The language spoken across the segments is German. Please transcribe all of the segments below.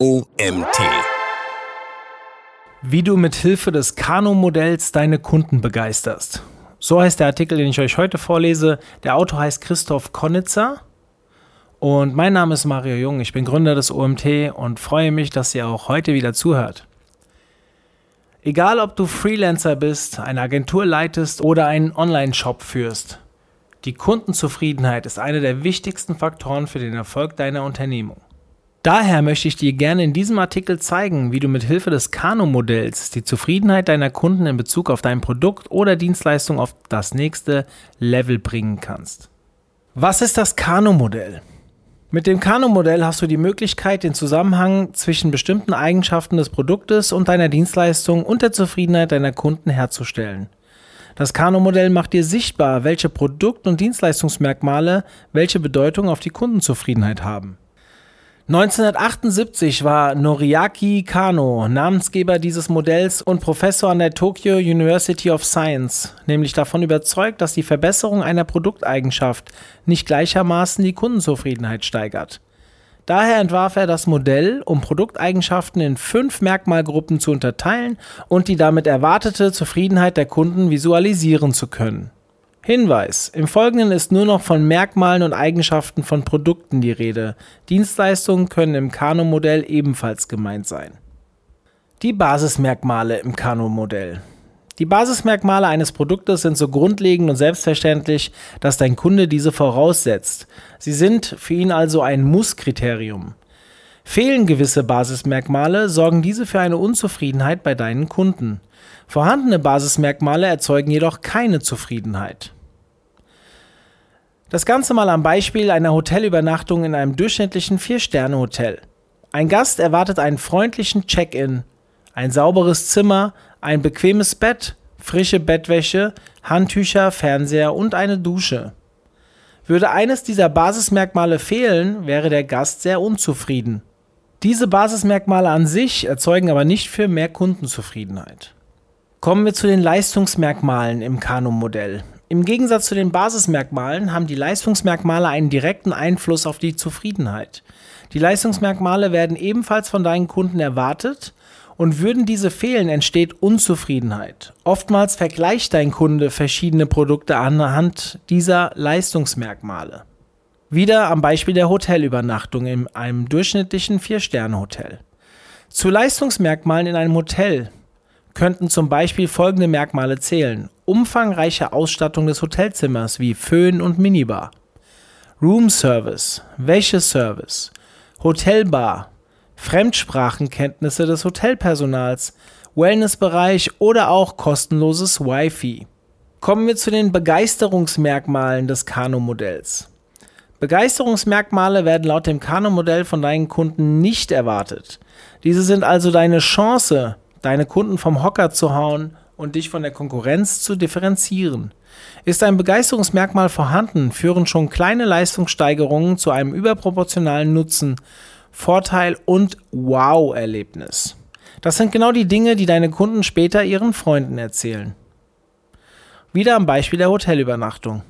OMT. Wie du mit Hilfe des Kano-Modells deine Kunden begeisterst. So heißt der Artikel, den ich euch heute vorlese. Der Autor heißt Christoph Konitzer. Und mein Name ist Mario Jung. Ich bin Gründer des OMT und freue mich, dass ihr auch heute wieder zuhört. Egal, ob du Freelancer bist, eine Agentur leitest oder einen Online-Shop führst, die Kundenzufriedenheit ist einer der wichtigsten Faktoren für den Erfolg deiner Unternehmung. Daher möchte ich dir gerne in diesem Artikel zeigen, wie du mit Hilfe des Kano-Modells die Zufriedenheit deiner Kunden in Bezug auf dein Produkt oder Dienstleistung auf das nächste Level bringen kannst. Was ist das Kano-Modell? Mit dem Kano-Modell hast du die Möglichkeit, den Zusammenhang zwischen bestimmten Eigenschaften des Produktes und deiner Dienstleistung und der Zufriedenheit deiner Kunden herzustellen. Das Kano-Modell macht dir sichtbar, welche Produkt- und Dienstleistungsmerkmale welche Bedeutung auf die Kundenzufriedenheit haben. 1978 war Noriaki Kano Namensgeber dieses Modells und Professor an der Tokyo University of Science, nämlich davon überzeugt, dass die Verbesserung einer Produkteigenschaft nicht gleichermaßen die Kundenzufriedenheit steigert. Daher entwarf er das Modell, um Produkteigenschaften in fünf Merkmalgruppen zu unterteilen und die damit erwartete Zufriedenheit der Kunden visualisieren zu können. Hinweis: Im Folgenden ist nur noch von Merkmalen und Eigenschaften von Produkten die Rede. Dienstleistungen können im Kano-Modell ebenfalls gemeint sein. Die Basismerkmale im Kano-Modell. Die Basismerkmale eines Produktes sind so grundlegend und selbstverständlich, dass dein Kunde diese voraussetzt. Sie sind für ihn also ein Muss-Kriterium. Fehlen gewisse Basismerkmale, sorgen diese für eine Unzufriedenheit bei deinen Kunden. Vorhandene Basismerkmale erzeugen jedoch keine Zufriedenheit. Das Ganze mal am Beispiel einer Hotelübernachtung in einem durchschnittlichen Vier-Sterne-Hotel. Ein Gast erwartet einen freundlichen Check-in, ein sauberes Zimmer, ein bequemes Bett, frische Bettwäsche, Handtücher, Fernseher und eine Dusche. Würde eines dieser Basismerkmale fehlen, wäre der Gast sehr unzufrieden. Diese Basismerkmale an sich erzeugen aber nicht für mehr Kundenzufriedenheit. Kommen wir zu den Leistungsmerkmalen im Kano-Modell. Im Gegensatz zu den Basismerkmalen haben die Leistungsmerkmale einen direkten Einfluss auf die Zufriedenheit. Die Leistungsmerkmale werden ebenfalls von deinen Kunden erwartet und würden diese fehlen, entsteht Unzufriedenheit. Oftmals vergleicht dein Kunde verschiedene Produkte anhand dieser Leistungsmerkmale. Wieder am Beispiel der Hotelübernachtung in einem durchschnittlichen Vier-Sterne-Hotel. Zu Leistungsmerkmalen in einem Hotel könnten zum Beispiel folgende Merkmale zählen umfangreiche Ausstattung des Hotelzimmers wie Föhn und Minibar, Roomservice, Wäscheservice, Hotelbar, Fremdsprachenkenntnisse des Hotelpersonals, Wellnessbereich oder auch kostenloses Wi-Fi. Kommen wir zu den Begeisterungsmerkmalen des Kano-Modells. Begeisterungsmerkmale werden laut dem Kano-Modell von deinen Kunden nicht erwartet. Diese sind also deine Chance, deine Kunden vom Hocker zu hauen und dich von der Konkurrenz zu differenzieren. Ist ein Begeisterungsmerkmal vorhanden, führen schon kleine Leistungssteigerungen zu einem überproportionalen Nutzen, Vorteil und Wow-Erlebnis. Das sind genau die Dinge, die deine Kunden später ihren Freunden erzählen. Wieder am Beispiel der Hotelübernachtung.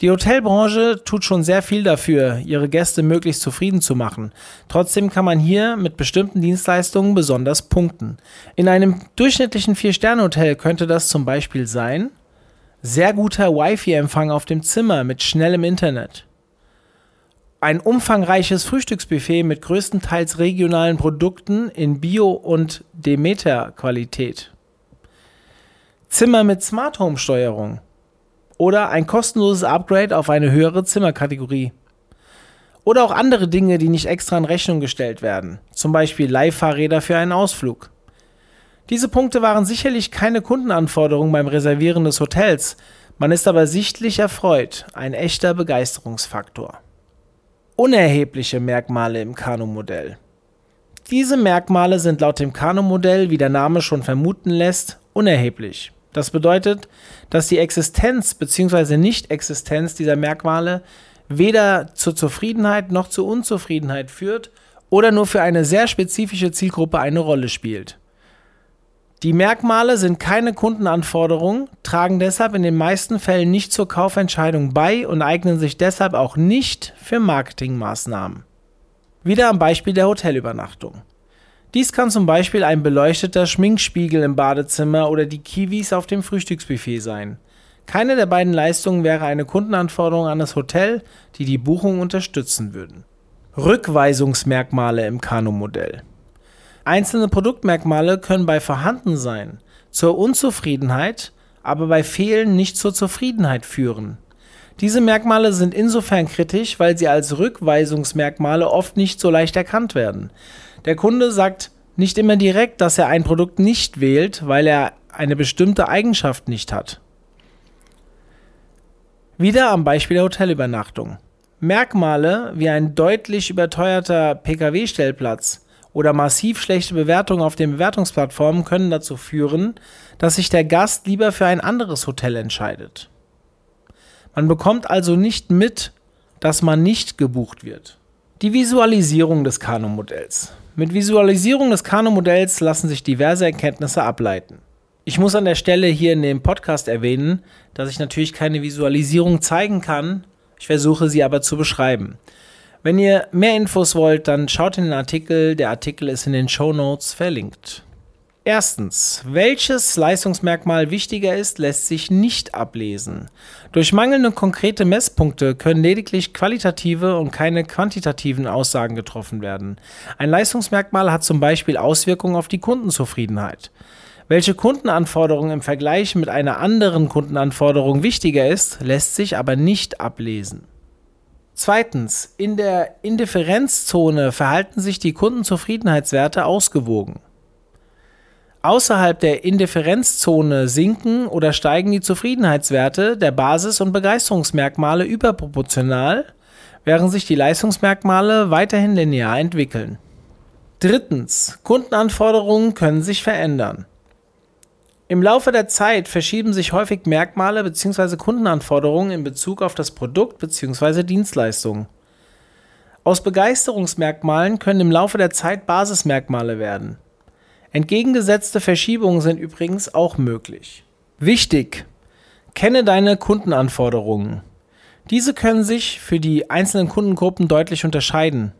Die Hotelbranche tut schon sehr viel dafür, ihre Gäste möglichst zufrieden zu machen. Trotzdem kann man hier mit bestimmten Dienstleistungen besonders punkten. In einem durchschnittlichen Vier-Sterne-Hotel könnte das zum Beispiel sein, sehr guter Wi-Fi-Empfang auf dem Zimmer mit schnellem Internet. Ein umfangreiches Frühstücksbuffet mit größtenteils regionalen Produkten in Bio- und Demeter-Qualität. Zimmer mit Smart Home Steuerung oder ein kostenloses Upgrade auf eine höhere Zimmerkategorie. Oder auch andere Dinge, die nicht extra in Rechnung gestellt werden, zum Beispiel Leihfahrräder für einen Ausflug. Diese Punkte waren sicherlich keine Kundenanforderungen beim Reservieren des Hotels, man ist aber sichtlich erfreut, ein echter Begeisterungsfaktor. Unerhebliche Merkmale im Kano-Modell. Diese Merkmale sind laut dem Kano-Modell, wie der Name schon vermuten lässt, unerheblich. Das bedeutet, dass die Existenz bzw. Nicht-Existenz dieser Merkmale weder zur Zufriedenheit noch zur Unzufriedenheit führt oder nur für eine sehr spezifische Zielgruppe eine Rolle spielt. Die Merkmale sind keine Kundenanforderungen, tragen deshalb in den meisten Fällen nicht zur Kaufentscheidung bei und eignen sich deshalb auch nicht für Marketingmaßnahmen. Wieder am Beispiel der Hotelübernachtung. Dies kann zum Beispiel ein beleuchteter Schminkspiegel im Badezimmer oder die Kiwis auf dem Frühstücksbuffet sein. Keine der beiden Leistungen wäre eine Kundenanforderung an das Hotel, die die Buchung unterstützen würden. Rückweisungsmerkmale im Kanu-Modell. Einzelne Produktmerkmale können bei Vorhandensein zur Unzufriedenheit, aber bei Fehlen nicht zur Zufriedenheit führen. Diese Merkmale sind insofern kritisch, weil sie als Rückweisungsmerkmale oft nicht so leicht erkannt werden. Der Kunde sagt nicht immer direkt, dass er ein Produkt nicht wählt, weil er eine bestimmte Eigenschaft nicht hat. Wieder am Beispiel der Hotelübernachtung. Merkmale wie ein deutlich überteuerter Pkw-Stellplatz oder massiv schlechte Bewertungen auf den Bewertungsplattformen können dazu führen, dass sich der Gast lieber für ein anderes Hotel entscheidet. Man bekommt also nicht mit, dass man nicht gebucht wird. Die Visualisierung des Kano-Modells. Mit Visualisierung des Kano-Modells lassen sich diverse Erkenntnisse ableiten. Ich muss an der Stelle hier in dem Podcast erwähnen, dass ich natürlich keine Visualisierung zeigen kann. Ich versuche sie aber zu beschreiben. Wenn ihr mehr Infos wollt, dann schaut in den Artikel. Der Artikel ist in den Show Notes verlinkt. Erstens, welches Leistungsmerkmal wichtiger ist, lässt sich nicht ablesen. Durch mangelnde konkrete Messpunkte können lediglich qualitative und keine quantitativen Aussagen getroffen werden. Ein Leistungsmerkmal hat zum Beispiel Auswirkungen auf die Kundenzufriedenheit. Welche Kundenanforderung im Vergleich mit einer anderen Kundenanforderung wichtiger ist, lässt sich aber nicht ablesen. Zweitens, in der Indifferenzzone verhalten sich die Kundenzufriedenheitswerte ausgewogen. Außerhalb der Indifferenzzone sinken oder steigen die Zufriedenheitswerte der Basis- und Begeisterungsmerkmale überproportional, während sich die Leistungsmerkmale weiterhin linear entwickeln. Drittens. Kundenanforderungen können sich verändern. Im Laufe der Zeit verschieben sich häufig Merkmale bzw. Kundenanforderungen in Bezug auf das Produkt bzw. Dienstleistung. Aus Begeisterungsmerkmalen können im Laufe der Zeit Basismerkmale werden. Entgegengesetzte Verschiebungen sind übrigens auch möglich. Wichtig! Kenne deine Kundenanforderungen. Diese können sich für die einzelnen Kundengruppen deutlich unterscheiden.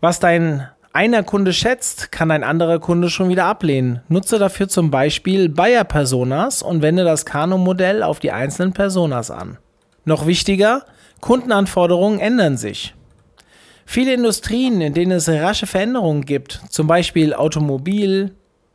Was dein einer Kunde schätzt, kann ein anderer Kunde schon wieder ablehnen. Nutze dafür zum Beispiel Buyer-Personas und wende das Kano-Modell auf die einzelnen Personas an. Noch wichtiger, Kundenanforderungen ändern sich. Viele Industrien, in denen es rasche Veränderungen gibt, zum Beispiel Automobil,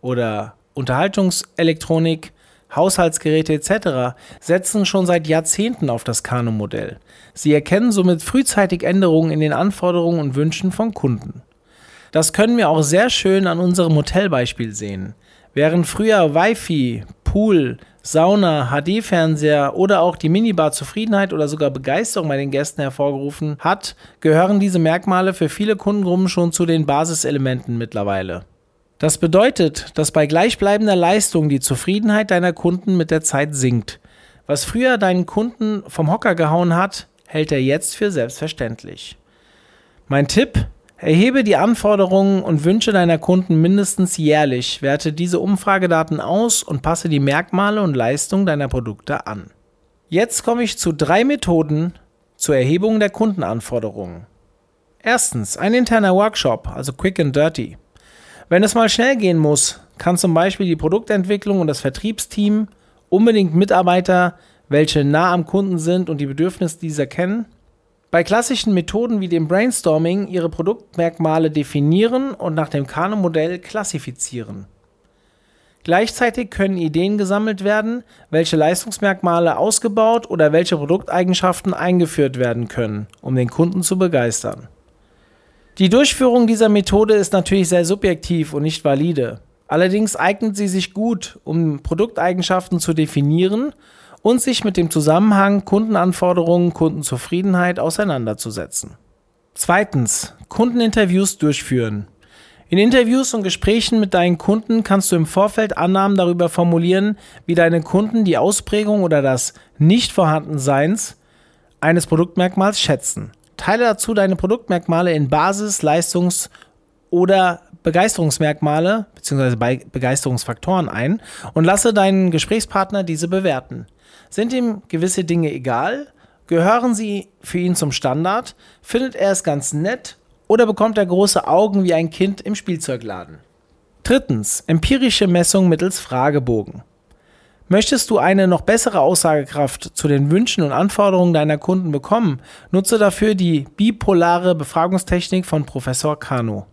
oder Unterhaltungselektronik, Haushaltsgeräte etc. setzen schon seit Jahrzehnten auf das Kano-Modell. Sie erkennen somit frühzeitig Änderungen in den Anforderungen und Wünschen von Kunden. Das können wir auch sehr schön an unserem Hotelbeispiel sehen. Während früher Wi-Fi, Pool, Sauna, HD-Fernseher oder auch die Minibar Zufriedenheit oder sogar Begeisterung bei den Gästen hervorgerufen hat, gehören diese Merkmale für viele Kundengruppen schon zu den Basiselementen mittlerweile. Das bedeutet, dass bei gleichbleibender Leistung die Zufriedenheit deiner Kunden mit der Zeit sinkt. Was früher deinen Kunden vom Hocker gehauen hat, hält er jetzt für selbstverständlich. Mein Tipp, erhebe die Anforderungen und Wünsche deiner Kunden mindestens jährlich, werte diese Umfragedaten aus und passe die Merkmale und Leistung deiner Produkte an. Jetzt komme ich zu drei Methoden zur Erhebung der Kundenanforderungen. Erstens, ein interner Workshop, also Quick and Dirty. Wenn es mal schnell gehen muss, kann zum Beispiel die Produktentwicklung und das Vertriebsteam unbedingt Mitarbeiter, welche nah am Kunden sind und die Bedürfnisse dieser kennen, bei klassischen Methoden wie dem Brainstorming ihre Produktmerkmale definieren und nach dem Kano-Modell klassifizieren. Gleichzeitig können Ideen gesammelt werden, welche Leistungsmerkmale ausgebaut oder welche Produkteigenschaften eingeführt werden können, um den Kunden zu begeistern. Die Durchführung dieser Methode ist natürlich sehr subjektiv und nicht valide. Allerdings eignet sie sich gut, um Produkteigenschaften zu definieren und sich mit dem Zusammenhang Kundenanforderungen, Kundenzufriedenheit auseinanderzusetzen. Zweitens, Kundeninterviews durchführen. In Interviews und Gesprächen mit deinen Kunden kannst du im Vorfeld Annahmen darüber formulieren, wie deine Kunden die Ausprägung oder das Nichtvorhandenseins eines Produktmerkmals schätzen. Teile dazu deine Produktmerkmale in Basis-, Leistungs- oder Begeisterungsmerkmale bzw. Begeisterungsfaktoren ein und lasse deinen Gesprächspartner diese bewerten. Sind ihm gewisse Dinge egal? Gehören sie für ihn zum Standard? Findet er es ganz nett? Oder bekommt er große Augen wie ein Kind im Spielzeugladen? Drittens, empirische Messung mittels Fragebogen. Möchtest du eine noch bessere Aussagekraft zu den Wünschen und Anforderungen deiner Kunden bekommen, nutze dafür die bipolare Befragungstechnik von Professor Kano.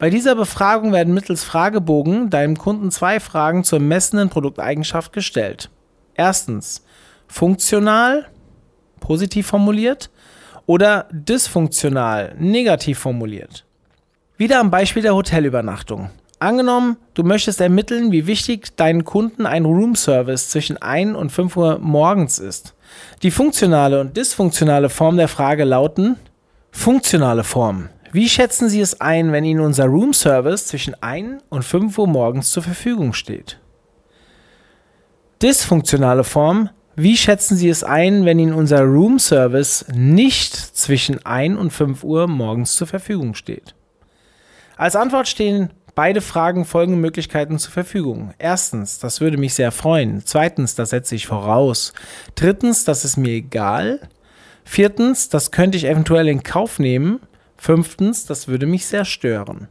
Bei dieser Befragung werden mittels Fragebogen deinem Kunden zwei Fragen zur messenden Produkteigenschaft gestellt. Erstens, funktional, positiv formuliert, oder dysfunktional, negativ formuliert. Wieder am Beispiel der Hotelübernachtung. Angenommen, du möchtest ermitteln, wie wichtig deinen Kunden ein Roomservice zwischen 1 und 5 Uhr morgens ist. Die funktionale und dysfunktionale Form der Frage lauten funktionale Form. Wie schätzen Sie es ein, wenn Ihnen unser Roomservice zwischen 1 und 5 Uhr morgens zur Verfügung steht? Dysfunktionale Form. Wie schätzen Sie es ein, wenn Ihnen unser Roomservice nicht zwischen 1 und 5 Uhr morgens zur Verfügung steht? Als Antwort stehen beide Fragen folgende Möglichkeiten zur Verfügung. Erstens, das würde mich sehr freuen. Zweitens, das setze ich voraus. Drittens, das ist mir egal. Viertens, das könnte ich eventuell in Kauf nehmen. Fünftens, das würde mich sehr stören.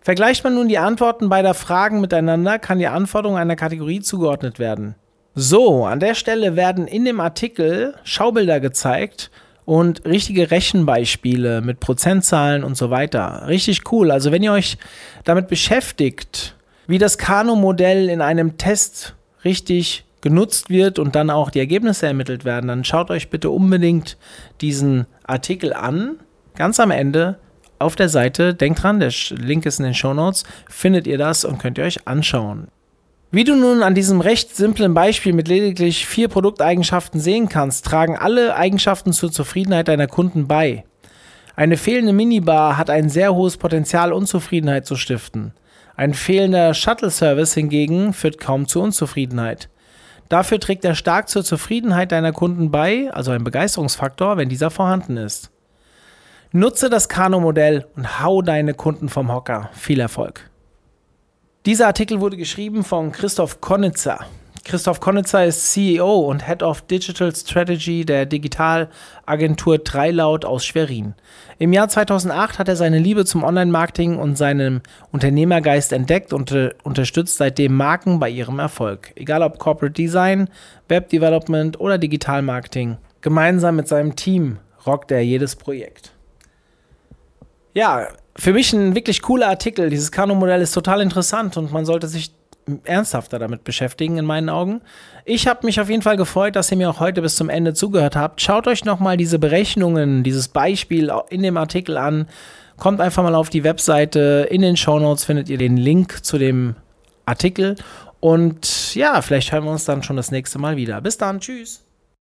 Vergleicht man nun die Antworten beider Fragen miteinander, kann die Anforderung einer Kategorie zugeordnet werden. So, an der Stelle werden in dem Artikel Schaubilder gezeigt, und richtige Rechenbeispiele mit Prozentzahlen und so weiter. Richtig cool. Also wenn ihr euch damit beschäftigt, wie das Kano-Modell in einem Test richtig genutzt wird und dann auch die Ergebnisse ermittelt werden, dann schaut euch bitte unbedingt diesen Artikel an. Ganz am Ende auf der Seite, denkt dran, der Link ist in den Show Notes, findet ihr das und könnt ihr euch anschauen. Wie du nun an diesem recht simplen Beispiel mit lediglich vier Produkteigenschaften sehen kannst, tragen alle Eigenschaften zur Zufriedenheit deiner Kunden bei. Eine fehlende Minibar hat ein sehr hohes Potenzial, Unzufriedenheit zu stiften. Ein fehlender Shuttle-Service hingegen führt kaum zu Unzufriedenheit. Dafür trägt er stark zur Zufriedenheit deiner Kunden bei, also ein Begeisterungsfaktor, wenn dieser vorhanden ist. Nutze das Kano-Modell und hau deine Kunden vom Hocker. Viel Erfolg! Dieser Artikel wurde geschrieben von Christoph Konitzer. Christoph Konitzer ist CEO und Head of Digital Strategy der Digitalagentur Dreilaut aus Schwerin. Im Jahr 2008 hat er seine Liebe zum Online-Marketing und seinem Unternehmergeist entdeckt und äh, unterstützt seitdem Marken bei ihrem Erfolg. Egal ob Corporate Design, Web Development oder Digital Marketing. Gemeinsam mit seinem Team rockt er jedes Projekt. Ja, für mich ein wirklich cooler Artikel. Dieses Kano-Modell ist total interessant und man sollte sich ernsthafter damit beschäftigen, in meinen Augen. Ich habe mich auf jeden Fall gefreut, dass ihr mir auch heute bis zum Ende zugehört habt. Schaut euch nochmal diese Berechnungen, dieses Beispiel in dem Artikel an. Kommt einfach mal auf die Webseite. In den Show Notes findet ihr den Link zu dem Artikel. Und ja, vielleicht hören wir uns dann schon das nächste Mal wieder. Bis dann. Tschüss.